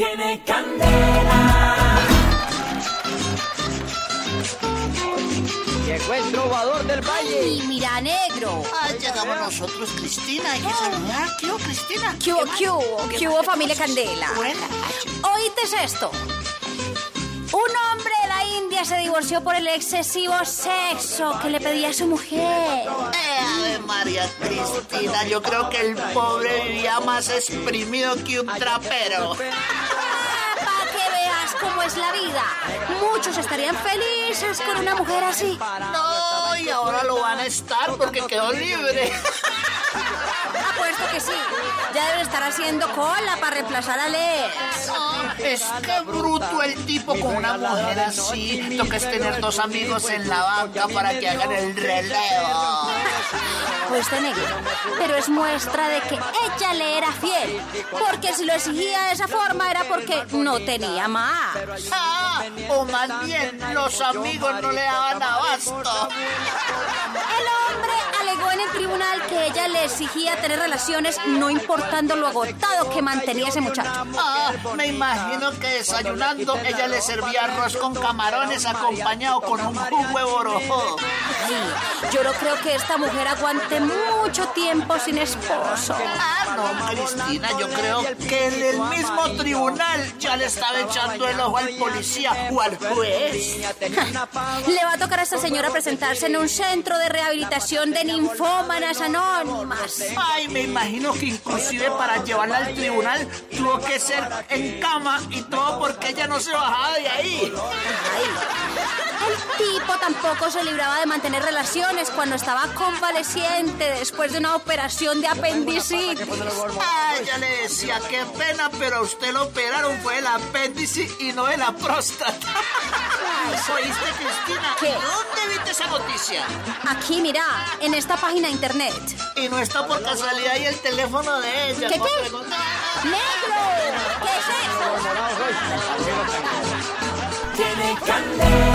Tiene candela. Llegó el trovador del valle. Y mira, negro. Ah, llegamos nosotros, Cristina. Hay que saludar. ¿Qué hubo, Cristina? ¿Qué hubo, qué hubo? ¿Qué hubo, familia Candela? Buena. ¿Oíste esto? Un hombre de la India se divorció por el excesivo sexo que le pedía a su mujer. Eh, Ave María Cristina, yo creo que el pobre vivía más exprimido que un trapero. Cómo es la vida. Muchos estarían felices con una mujer así. No, y ahora lo van a estar porque quedó libre. Apuesto que sí. Ya deben estar haciendo cola para reemplazar a. Ah, Es que bruto el tipo con una mujer así. Toca es tener dos amigos en la banca para que hagan el relevo. Pues de negro. Pero es muestra de que ella le era fiel. Porque si lo exigía de esa forma era porque no tenía más. Ah, o más bien, los amigos no le daban abasto. El hombre en el tribunal que ella le exigía tener relaciones no importando lo agotado que mantenía ese muchacho. Ah, me imagino que desayunando ella le servía arroz con camarones acompañado con un de borojo. Ay, yo no creo que esta mujer aguante mucho tiempo sin esposo. Ah, no, Cristina, yo creo que en el mismo tribunal ya le estaba echando el ojo al policía o al juez. Le va a tocar a esta señora presentarse en un centro de rehabilitación de ninfómanas anónimas. Ay, me imagino que inclusive para llevarla al tribunal tuvo que ser en cama y todo porque ella no se bajaba de ahí. El tipo tampoco se libraba de mantener relaciones cuando estaba convaleciente después de una operación de apendicitis. Ah, ya le decía, qué pena, pero a usted lo operaron fue el apéndice y no de la próstata. ¿Oíste, Cristina? ¿Qué? ¿Dónde viste esa noticia? Aquí, mira, en esta página de internet. Y no está por casualidad ahí el teléfono de ella. ¿Qué, qué? ¡Negro! ¿Qué es eso? Tiene candela.